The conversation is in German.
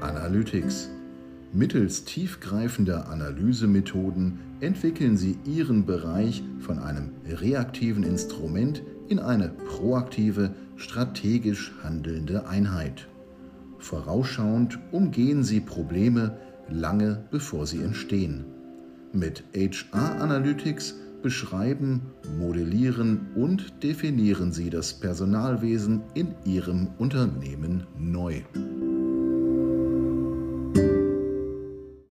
Analytics. Mittels tiefgreifender Analysemethoden entwickeln Sie Ihren Bereich von einem reaktiven Instrument in eine proaktive, strategisch handelnde Einheit. Vorausschauend umgehen Sie Probleme lange bevor sie entstehen. Mit HR Analytics beschreiben, modellieren und definieren Sie das Personalwesen in Ihrem Unternehmen neu.